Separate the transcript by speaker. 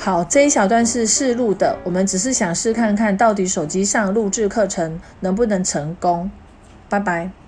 Speaker 1: 好这一小段是试录的我们只是想试看看到底手机上录制课程能不能成功。拜拜。